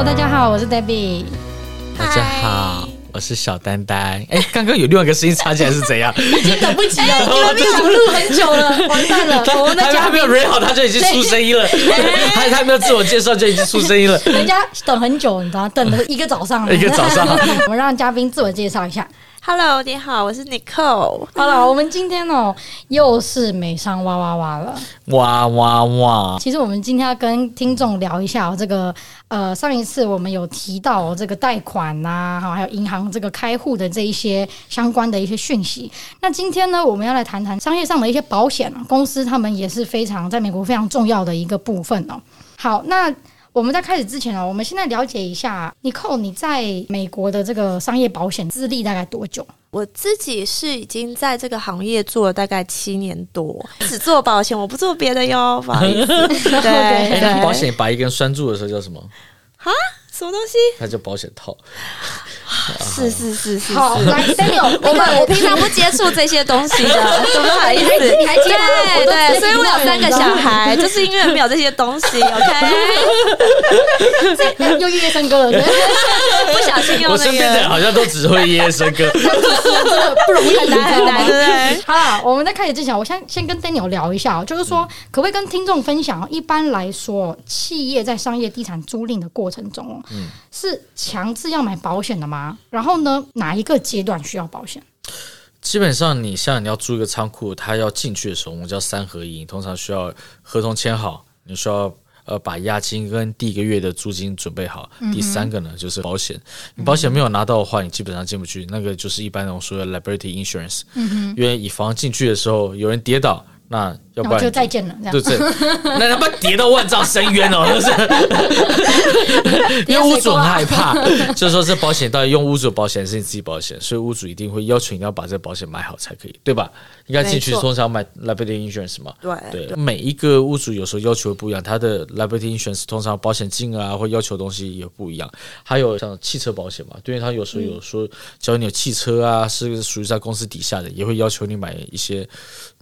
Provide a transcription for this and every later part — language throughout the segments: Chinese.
Hello，大家好，我是 Debbie。大家好，我是小丹丹。哎，刚刚有另外一个声音插进来是怎样？已经等不及了，我们录很久了，完蛋了。我们的嘉宾还没有 ready 好，他就已经出声音了。他他没有自我介绍就已经出声音了。人家等很久，你知道，等了一个早上了。一个早上，我们让嘉宾自我介绍一下。Hello，你好，我是 Nicole。好了，我们今天哦，又是美商哇哇哇了，哇哇哇！其实我们今天要跟听众聊一下这个，呃，上一次我们有提到这个贷款呐，哈，还有银行这个开户的这一些相关的一些讯息。那今天呢，我们要来谈谈商业上的一些保险公司，他们也是非常在美国非常重要的一个部分哦。好，那。我们在开始之前哦，我们现在了解一下，Nicole，你在美国的这个商业保险资历大概多久？我自己是已经在这个行业做了大概七年多，只做保险，我不做别的哟，不好意思。对，对对保险把一根拴住的时候叫什么？哈？什么东西？它叫保险套。是是是是，好，来，Daniel，我们我平常不接触这些东西的，不好意思，你还接对对，所以我有三个小孩，就是因为没有这些东西，OK。又夜夜笙歌了，不小心用。我身边的人好像都只会夜夜笙歌，不容易，很难很难，对不对？好了，我们在开始之前，我先先跟 Daniel 聊一下，就是说，可不可以跟听众分享？一般来说，企业在商业地产租赁的过程中，嗯，是强制要买保险的吗？然后呢，哪一个阶段需要保险？基本上，你像你要租一个仓库，它要进去的时候，我们叫三合一，通常需要合同签好，你需要呃把押金跟第一个月的租金准备好。嗯、第三个呢，就是保险，你保险没有拿到的话，你基本上进不去。那个就是一般我们说的 liability insurance，因为以防进去的时候有人跌倒。那要不然就再见了，这样对对，那他妈跌到万丈深渊哦，就是，因为屋主很害怕，就是说这保险到底用屋主保险还是你自己保险，所以屋主一定会要求你要把这个保险买好才可以，对吧？应该进去通常买 liability insurance 嘛，对对，每一个屋主有时候要求不一样，他的 liability insurance 通常保险金额啊或要求东西也不一样，还有像汽车保险嘛，对，他有时候有说，假如你有汽车啊是属于在公司底下的，也会要求你买一些。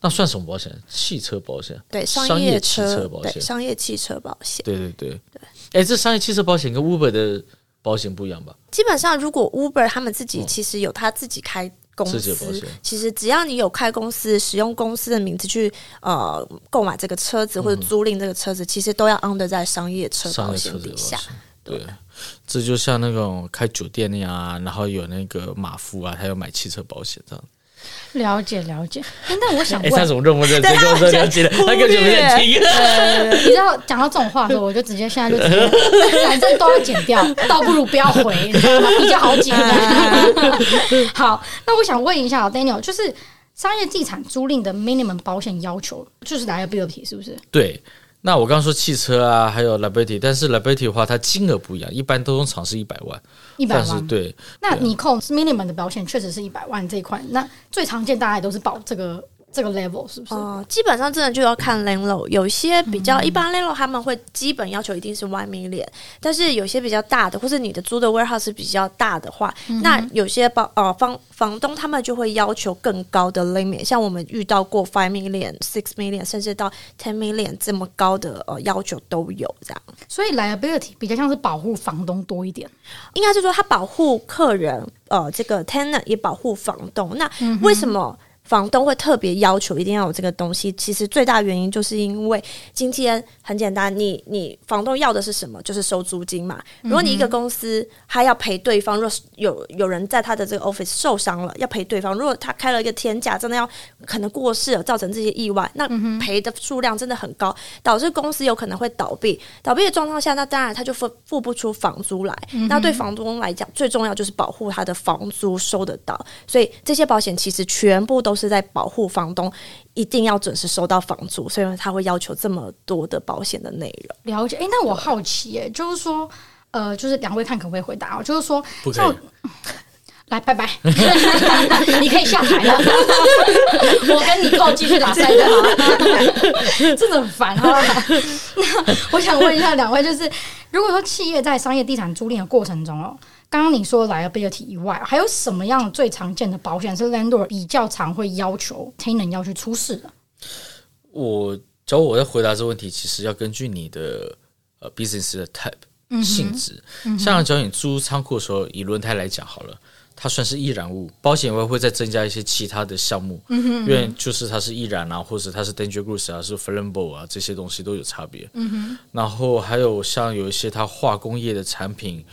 那算什么保险？汽车保险，对，商业汽车保险，商业汽车保险，对对对。对。哎，这商业汽车保险跟 Uber 的保险不一样吧？基本上，如果 Uber 他们自己其实有他自己开公司，其实只要你有开公司，使用公司的名字去呃购买这个车子或者租赁这个车子，其实都要 under 在商业车保险底下。对，这就像那种开酒店那样啊，然后有那个马夫啊，他要买汽车保险这样。了解了解，但我想问，他怎么这么认真跟我说了解了？他根本就没在听。你知道讲到这种话的时候，我就直接现在就直接，反正都要剪掉，倒不如不要回，你知道吗？比较好剪。好，那我想问一下，Daniel，就是商业地产租赁的 minimum 保险要求，就是 liability 是不是？对。那我刚刚说汽车啊，还有 liability，但是 liability 的话，它金额不一样，一般都通常是一百万，一百万对。那你控 minimum 的保险确实是一百万这一块，那最常见大家也都是保这个。这个 level 是不是？哦，基本上真的就要看 landlord，有些比较一般 landlord 他们会基本要求一定是 one million，但是有些比较大的，或是你的租的 warehouse 比较大的话，嗯、那有些包呃房房东他们就会要求更高的 limit，像我们遇到过 five million、six million，甚至到 ten million 这么高的呃要求都有这样。所以 liability 比较像是保护房东多一点，应该是说他保护客人，呃，这个 tenant 也保护房东。那为什么？房东会特别要求一定要有这个东西，其实最大原因就是因为今天很简单，你你房东要的是什么？就是收租金嘛。如果你一个公司他要赔对方，若是有有人在他的这个 office 受伤了，要赔对方。如果他开了一个天价，真的要可能过世了，造成这些意外，那赔的数量真的很高，导致公司有可能会倒闭。倒闭的状况下，那当然他就付付不出房租来。那对房东来讲，最重要就是保护他的房租收得到。所以这些保险其实全部都是在保护房东一定要准时收到房租，所以他会要求这么多的保险的内容。了解，哎、欸，那我好奇、欸，哎，就是说，呃，就是两位看可不可以回答哦？就是说，不可以。来，拜拜，你可以下台了。我跟你靠继续打赛就好了，真的很烦啊。那我想问一下两位，就是如果说企业在商业地产租赁的过程中哦。刚刚你说的 liability 以外，还有什么样最常见的保险是 landlord 比较常会要求 tenant 要去出示的？我，假如我在回答这个问题，其实要根据你的呃 business 的 type，性质。像假如你租仓库的时候，以轮胎来讲好了。它算是易燃物，保险会会再增加一些其他的项目，嗯哼嗯哼，因为就是它是易燃啊，或者它是 dangerous 啊，是 flammable 啊，这些东西都有差别。嗯哼，然后还有像有一些它化工业的产品，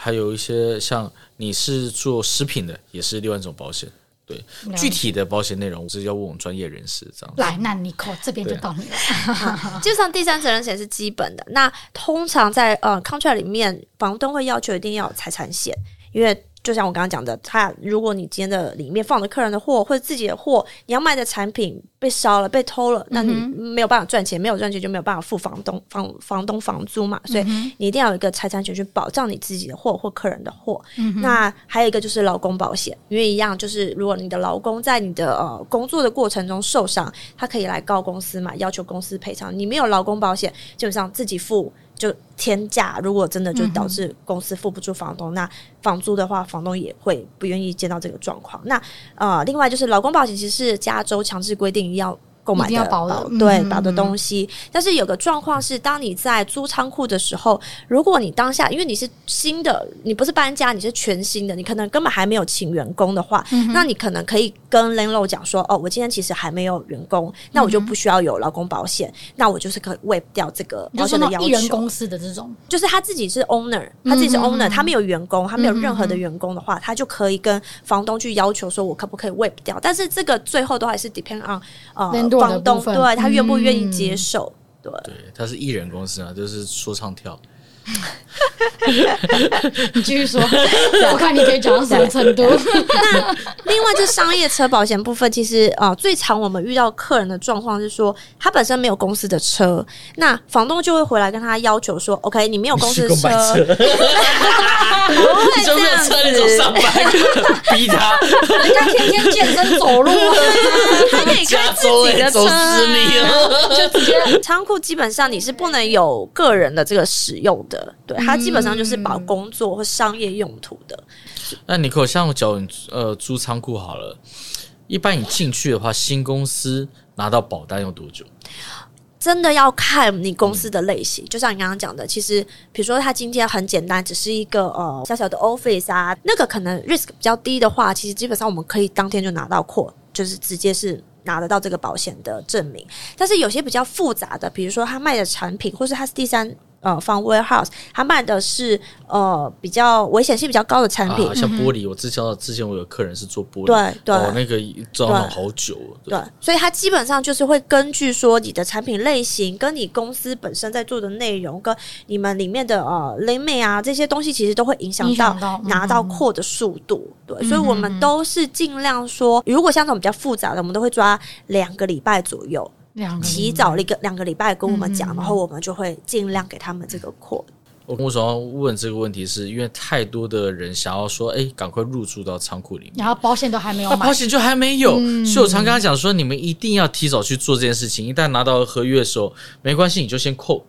还有一些像你是做食品的，也是另外一种保险。对，具体的保险内容是要问我们专业人士这样。来，那 Nicole 这边就到你了。基本上第三责任险是基本的，那通常在呃 contract 里面，房东会要求一定要有财产险，因为。就像我刚刚讲的，他如果你今天的里面放的客人的货或者自己的货，你要卖的产品被烧了、被偷了，那你没有办法赚钱，没有赚钱就没有办法付房东房房东房租嘛，所以你一定要有一个财产权去保障你自己的货或客人的货。嗯、那还有一个就是劳工保险，因为一样就是如果你的劳工在你的呃工作的过程中受伤，他可以来告公司嘛，要求公司赔偿。你没有劳工保险，基本上自己付。就天价，如果真的就导致公司付不出房东，嗯、那房租的话，房东也会不愿意见到这个状况。那呃，另外就是劳工保险，其实是加州强制规定要。购买的保的对保的东西，但是有个状况是，当你在租仓库的时候，如果你当下因为你是新的，你不是搬家，你是全新的，你可能根本还没有请员工的话，嗯、那你可能可以跟 landlord 讲说，哦，我今天其实还没有员工，那我就不需要有劳工保险，嗯，那我就是可以 waive 掉这个保险的要求。艺人公司的这种，就是他自己是 owner，他自己是 owner，他没有员工，他没有任何的员工的话，他就可以跟房东去要求说，我可不可以 waive 掉？但是这个最后都还是 depend on 呃房东对。他愿不愿意接受？嗯、对，对，他是艺人公司啊，就是说唱跳。你继续说，我看你可以讲到什么程度。那另外，就商业车保险部分，其实啊、呃，最常我们遇到客人的状况是说，他本身没有公司的车，那房东就会回来跟他要求说：“OK，你没有公司的车，车。不会这样子，你走上班，逼他，人家天天健身走路，他可以开自己的车，就直接仓库基本上你是不能有个人的这个使用的。”对，它基本上就是保工作或商业用途的。嗯、那你可像我讲，呃，租仓库好了，一般你进去的话，新公司拿到保单要多久？真的要看你公司的类型。嗯、就像你刚刚讲的，其实比如说它今天很简单，只是一个呃小小的 office 啊，那个可能 risk 比较低的话，其实基本上我们可以当天就拿到 quote，就是直接是拿得到这个保险的证明。但是有些比较复杂的，比如说他卖的产品，或是他是第三。呃，放 warehouse，他卖的是呃比较危险性比较高的产品，啊、像玻璃。我之前之前我有客人是做玻璃，对对，哦、那个装了好久对。对，所以他基本上就是会根据说你的产品类型，跟你公司本身在做的内容，跟你们里面的呃 limit 啊这些东西，其实都会影响到拿到货的速度。嗯、对，所以我们都是尽量说，如果像这种比较复杂的，我们都会抓两个礼拜左右。提早一个两个礼拜跟我们讲，嗯，然后我们就会尽量给他们这个。我为什么要问这个问题是？是因为太多的人想要说，哎，赶快入住到仓库里面，然后保险都还没有买，保险就还没有。嗯，所以我常跟他讲说，你们一定要提早去做这件事情。一旦拿到合约的时候，没关系，你就先扣，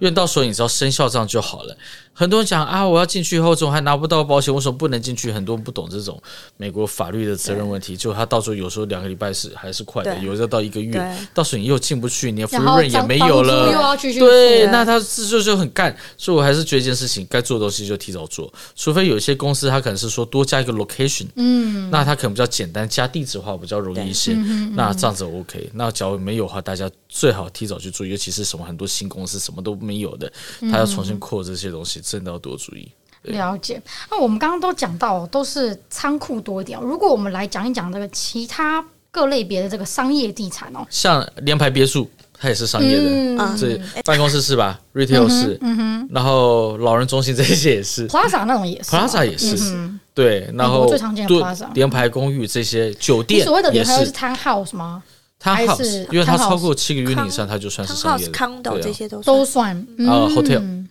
因为到时候你只要生效这样就好了。很多人讲啊，我要进去以后，怎么还拿不到保险？为什么不能进去？很多人不懂这种美国法律的责任问题。就他到时候有时候两个礼拜是还是快的，有时候到一个月，到时候你又进不去，你的 free rein 也没有了。对，那他这就就很干。所以我还是觉得一件事情，该做的东西就提早做。除非有一些公司，他可能是说多加一个 location，嗯，那他可能比较简单，加地址的话比较容易一些。那这样子 OK。那假如没有的话，大家最好提早去做，尤其是什么很多新公司什么都没有的，他要重新扩这些东西。真的要多注意。了解。那我们刚刚都讲到，都是仓库多一点。如果我们来讲一讲这个其他各类别的这个商业地产哦，像联排别墅，它也是商业的，这、嗯、办公室是吧、嗯、？Retail 是，嗯哼。然后老人中心这些也是，Plaza 那种也是，Plaza 也是，嗯、对。然后最常见的 Plaza 联排公寓这些酒店，所谓的联排是 Townhouse 吗？Townhouse，因为它超过七个 unit 以上，它就算是商业的。Condo 这些都都算啊，Hotel。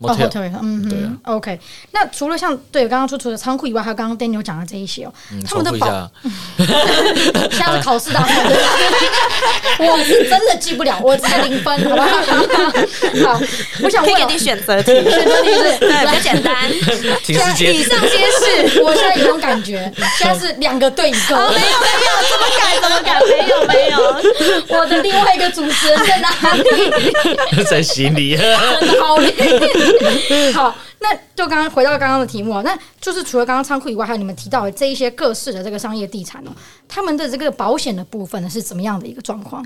哦、oh,，hotel，嗯，对啊，OK。那除了像对刚刚说除了仓库以外，还有刚刚 Daniel 讲的这一些哦、他们的保，现在是考试大赛，我是真的记不了，我才零分，好不好？好，我想问可以给你选择题，选择题是对，比较简单。现在以上皆是，我现在有种感觉，现在是两个对一个，没有没有，怎么改怎么改，没有没有。我的另外一个主持人在哪里？在心里。真的好累。好，那就刚刚回到刚刚的题目啊，那就是除了刚刚仓库以外，还有你们提到的这一些各式的这个商业地产哦，他们的这个保险的部分呢是怎么样的一个状况？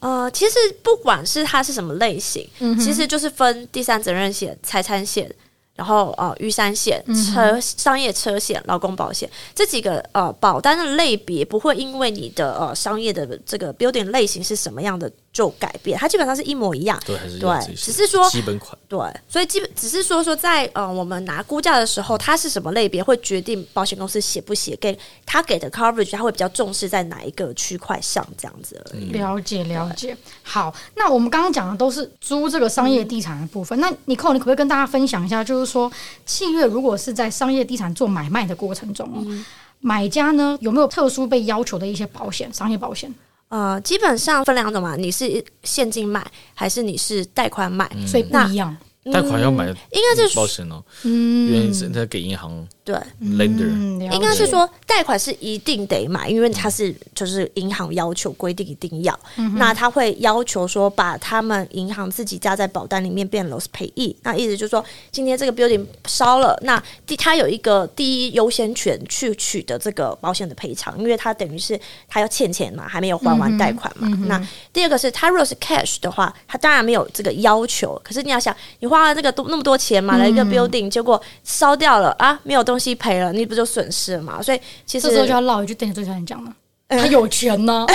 呃，其实不管是它是什么类型，嗯、其实就是分第三责任险、财产险。然后呃，玉山险、车商业车险、劳工保险这几个呃保单的类别不会因为你的呃商业的这个 building 类型是什么样的就改变，它基本上是一模一样。对，还是对，只是说基本款。对，所以基本只是说说在呃我们拿估价的时候，它是什么类别会决定保险公司写不写给他给的 coverage，他会比较重视在哪一个区块上这样子而已。了解了解。好，那我们刚刚讲的都是租这个商业地产的部分。嗯、那 Nicole，你可不可以跟大家分享一下，就是说契约如果是在商业地产做买卖的过程中，嗯、买家呢有没有特殊被要求的一些保险？商业保险？呃，基本上分两种嘛，你是现金买还是你是贷款买，所以不一样。贷款要买，应该是保险哦，嗯，因为是他给银行。对，lender。应该是说贷款是一定得买，因为它是就是银行要求规定一定要，嗯、那他会要求说把他们银行自己加在保单里面变 loss payee，那意思就是说今天这个 building 烧了，那第他有一个第一优先权去取得这个保险的赔偿，因为他等于是他要欠钱嘛，还没有还完贷款嘛。嗯、那第二个是他如果是 cash 的话，他当然没有这个要求，可是你要想，你花了这个多那么多钱买了一个 building，、嗯、结果烧掉了啊，没有东西赔了，你不就损失了嘛？所以其实这时候就要唠一句，等你最想讲了，他有钱呢。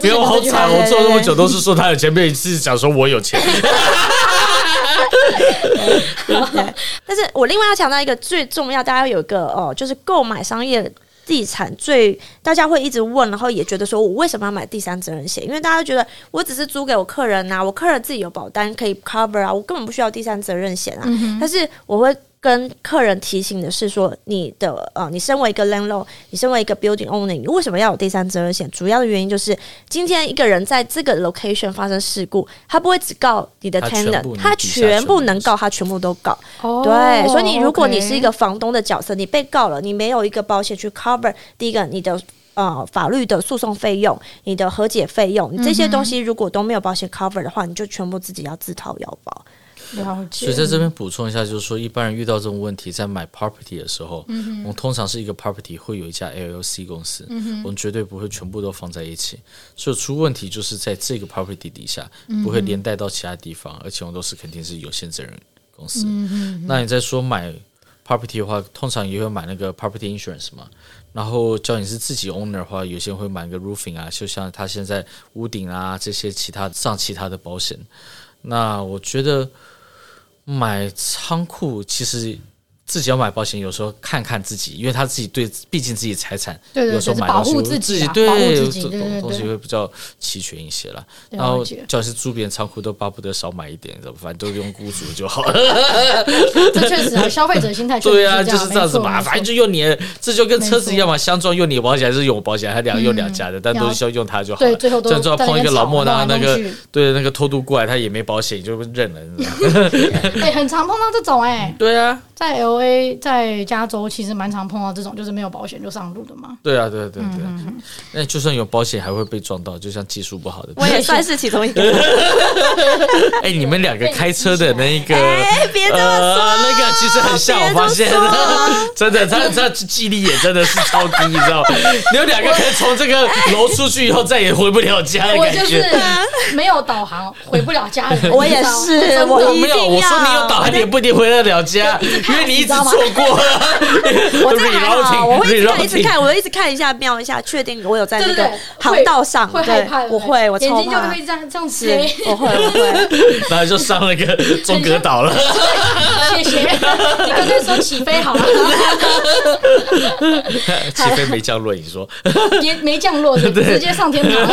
不要好惨，我做那么久都是说他有钱，没有一次讲说我有钱。但是我另外要强调一个最重要，大家有一个哦，就是购买商业地产最大家会一直问，然后也觉得说我为什么要买第三责任险？因为大家觉得我只是租给我客人呐、啊，我客人自己有保单可以 cover 啊，我根本不需要第三责任险啊。嗯、但是我会。跟客人提醒的是说，你的呃，你身为一个 landlord，你身为一个 building owner，你为什么要有第三责任险？主要的原因就是，今天一个人在这个 location 发生事故，他不会只告你的 tenant，他全部能告，他全部都告。Oh, 对，所以你如果你是一个房东的角色，你被告了，你没有一个保险去 cover，第一个你的呃法律的诉讼费用，你的和解费用，你这些东西如果都没有保险 cover 的话，你就全部自己要自掏腰包。了解。所以在这边补充一下，就是说，一般人遇到这种问题，在买 property 的时候，嗯、我们通常是一个 property 会有一家 LLC 公司，嗯、我们绝对不会全部都放在一起。所以出问题就是在这个 property 底下，不会连带到其他地方，嗯、而且我们都是肯定是有限责任公司。嗯、那你在说买 property 的话，通常也会买那个 property insurance 嘛？然后，叫你是自己 owner 的话，有些人会买个 roofing 啊，就像他现在屋顶啊这些其他上其他的保险。那我觉得。买仓库其实自己要买保险，有时候看看自己，因为他自己对，毕竟自己财产，对对对，有时候买保护自己，对，保护自己，这种东西会比较齐全一些了。然后，叫你是租别人仓库，都巴不得少买一点，反正都用雇主就好了。这确实啊，消费者心态对啊，就是这样子嘛。反正就用你，这就跟车子一样嘛，相撞用你的保险还是用我保险，还两用两家的，但都是要用它就好了。对，最后都最后碰一个老莫那那个，对那个偷渡过来，他也没保险，就认了。哎，很常碰到这种哎。对啊，在 LA 在。加州其实蛮常碰到这种，就是没有保险就上路的嘛。对啊，对对对，那就算有保险，还会被撞到，就像技术不好的。我也算是其中一个。哎，你们两个开车的那一个，哎，别这么说，那个其实很像，我发现，真的，他他记忆力也真的是超低，你知道吗？你们两个可以从这个楼出去以后再也回不了家的感觉。没有导航回不了家。我也是，我没有。我说你有导航，你也不一定回得了家，因为你一直错过。我在 还好，我会一直看，一直看，我会一直看一下，瞄一下，确定我有在那个航道上。会害怕，我会，我眼睛就会这样这样子。我会，我会。然后就上那个中格岛了。你刚才说起飞好了。起飞没降落，你说？也没降落，直接上天堂。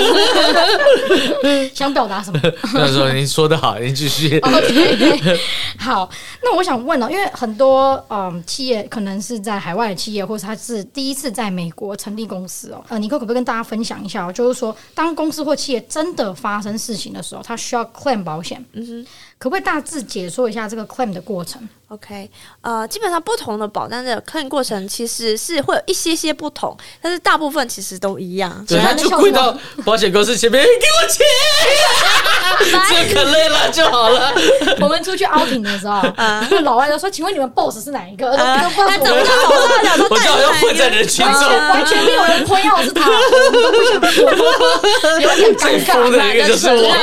想表达什么？他说：“您说的好，您继续。” OK，好。那我想问哦，因为很多嗯。企业可能是在海外的企业，或者他是第一次在美国成立公司哦。呃，尼克可不可以跟大家分享一下？就是说，当公司或企业真的发生事情的时候，他需要 claim 保险。嗯哼可不可以大致解说一下这个 claim 的过程？OK，呃，基本上不同的保单的 claim 过程其实是会有一些些不同，但是大部分其实都一样。对，他就跪到保险公司前面，给我钱，这可累了就好了。我们出去 outing 的时候，啊，老外都说：“请问你们 boss 是哪一个？”他怎么知道？我就好像混在人群中，完全没有人朋友是他，我们都不想说，有点尴尬。那个就是我，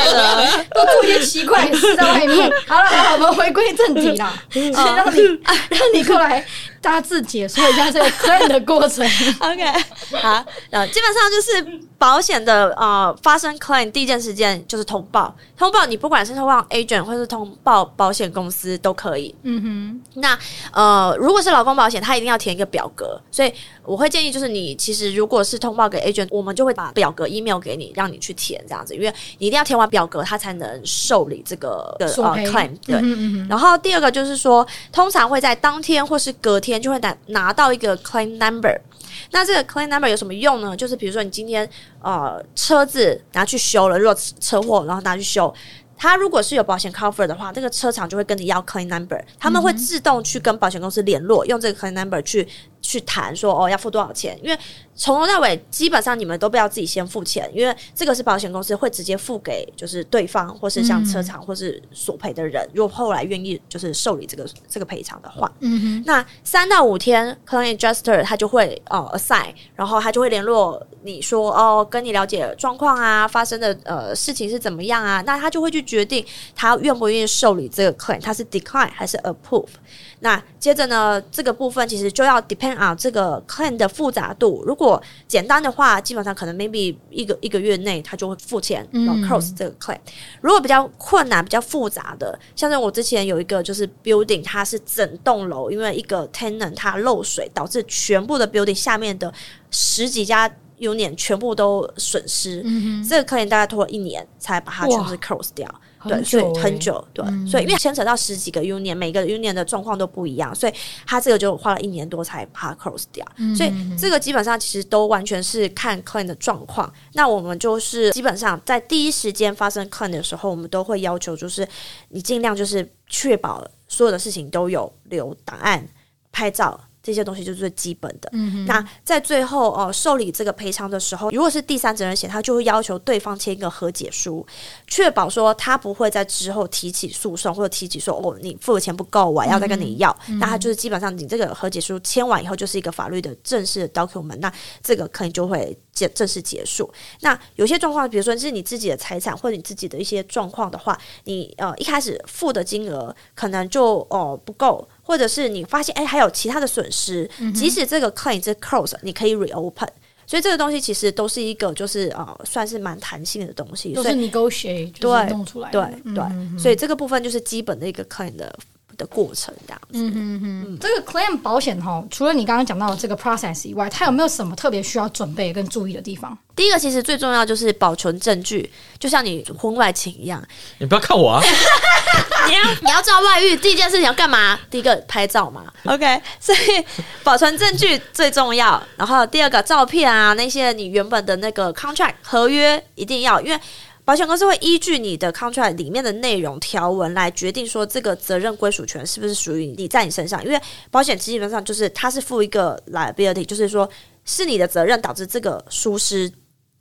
都做一些奇怪的事在外面。好了，好了，我们回归正题啦。先让你，让你过来大致解说一下这个 claim 的过程。OK，好，呃，基本上就是保险的呃发生 claim 第一件事件就是通报，通报你不管是通报 agent 或是通报保险公司都可以。嗯哼，那呃如果是劳工保险，他一定要填一个表格，所以我会建议就是你其实如果是通报给 agent，我们就会把表格 email 给你，让你去填这样子，因为你一定要填完表格，他才能受理这个的呃 claim。对，嗯嗯，然后第二个就是说，通常会在当天或是隔天就会拿拿到一个 claim number。那这个 claim number 有什么用呢？就是比如说你今天呃车子拿去修了，如果车祸然后拿去修，它如果是有保险 cover 的话，这个车厂就会跟你要 claim number，他们会自动去跟保险公司联络，用这个 claim number 去。去谈说哦，要付多少钱？因为从头到尾基本上你们都不要自己先付钱，因为这个是保险公司会直接付给就是对方或是像车厂或是索赔的人。嗯、如果后来愿意就是受理这个这个赔偿的话，嗯哼，那三到五天 claim adjuster 他就会哦 assign，然后他就会联络你说哦，跟你了解状况啊，发生的呃事情是怎么样啊？那他就会去决定他愿不愿意受理这个 claim，他是 decline 还是 approve。那接着呢，这个部分其实就要 depend on 这个 claim 的复杂度。如果简单的话，基本上可能 maybe 一个一个月内他就会付钱，然后 close 这个 claim。如果比较困难、比较复杂的，像是我之前有一个就是 building，它是整栋楼因为一个 tenant 它漏水，导致全部的 building 下面的十几家 union 全部都损失。嗯、这个 claim 大概拖了一年才把它全部 close 掉。对，所以很久，对，嗯、所以因为牵扯到十几个 union，每个 union 的状况都不一样，所以他这个就花了一年多才把它 close 掉。嗯、所以这个基本上其实都完全是看 client 的状况。那我们就是基本上在第一时间发生 client 的时候，我们都会要求就是你尽量就是确保所有的事情都有留档案、拍照。这些东西就是最基本的。嗯、那在最后哦、呃，受理这个赔偿的时候，如果是第三责任险，他就会要求对方签一个和解书，确保说他不会在之后提起诉讼或者提起说哦，你付的钱不够，我要再跟你要。嗯、那他就是基本上你这个和解书签完以后，就是一个法律的正式的 document，那这个可能就会结正式结束。那有些状况，比如说是你自己的财产或者你自己的一些状况的话，你呃一开始付的金额可能就哦、呃、不够。或者是你发现哎，还有其他的损失，嗯、即使这个 claim 是 close，你可以 reopen。所以这个东西其实都是一个就是呃，算是蛮弹性的东西，都是 negotiate 对弄出来的。对对所以这个部分就是基本的一个 claim 的。的过程这样子，嗯嗯嗯，这个 claim 保险哈，除了你刚刚讲到的这个 process 以外，它有没有什么特别需要准备跟注意的地方？第一个其实最重要就是保存证据，就像你婚外情一样，你不要看我啊！你要你要知道外遇第一件事情要干嘛？第一个拍照嘛，OK，所以保存证据最重要。然后第二个照片啊，那些你原本的那个 contract 合约一定要，因为。保险公司会依据你的 contract 里面的内容条文来决定说这个责任归属权是不是属于你在你身上，因为保险基本上就是它是负一个 liability，就是说是你的责任导致这个疏失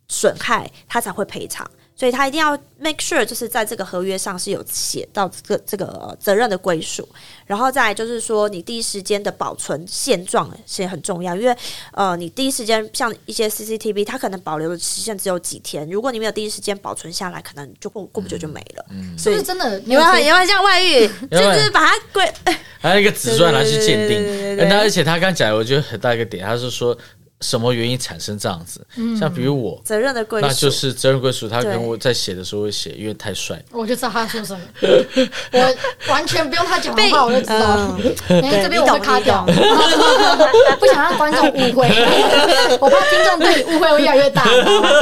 损害，它才会赔偿。所以他一定要 make sure，就是在这个合约上是有写到这个这个责任的归属，然后再就是说，你第一时间的保存现状是很重要，因为呃，你第一时间像一些 CCTV，它可能保留的期限只有几天，如果你没有第一时间保存下来，可能就过过不久就没了。嗯，所以是真的，你们你们像外遇，就是把它归，还有一个纸钻拿去鉴定，那而且他刚讲，我觉得很大一个点，他是说。什么原因产生这样子？像比如我责任的归属，那就是责任归属。他跟我在写的时候会写，因为太帅，我就知道他说什么。我完全不用他讲话，我就知道。因为这边我会卡掉，不想让观众误会，我怕听众对你误会会越来越大。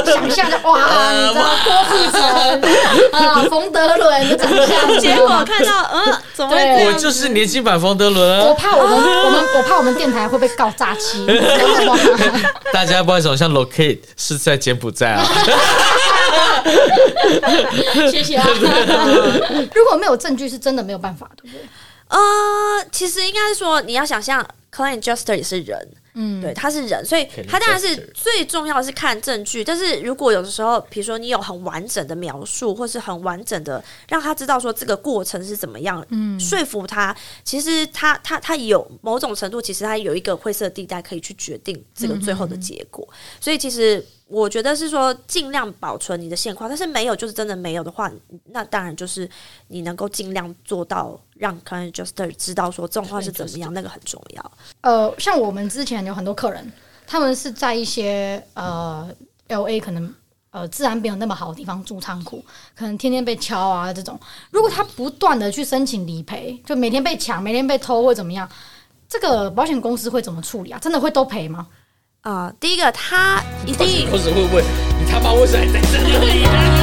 想象着哇，你知道郭富城啊，冯德伦的长相，结果看到嗯，怎么？我就是年轻版冯德伦。我怕我们我们我怕我们电台会被告诈欺。大家不好意思，像 locate 是在柬埔寨啊。谢谢啊。如果没有证据，是真的没有办法，对不对？呃，其实应该是说，你要想象，client adjuster 也是人。嗯，对，他是人，所以他当然是最重要的是看证据。但是如果有的时候，比如说你有很完整的描述，或是很完整的让他知道说这个过程是怎么样，嗯，说服他，其实他他他有某种程度，其实他有一个灰色地带可以去决定这个最后的结果。嗯、所以其实。我觉得是说尽量保存你的现况，但是没有就是真的没有的话，那当然就是你能够尽量做到让 client adjuster 知道说状况是怎么样，那个很重要。呃，像我们之前有很多客人，他们是在一些呃 LA 可能呃治安没有那么好的地方住仓库，可能天天被敲啊这种。如果他不断的去申请理赔，就每天被抢，每天被偷或怎么样，这个保险公司会怎么处理啊？真的会都赔吗？啊、呃，第一个他一定，或者会不会你他妈为什么还在这里？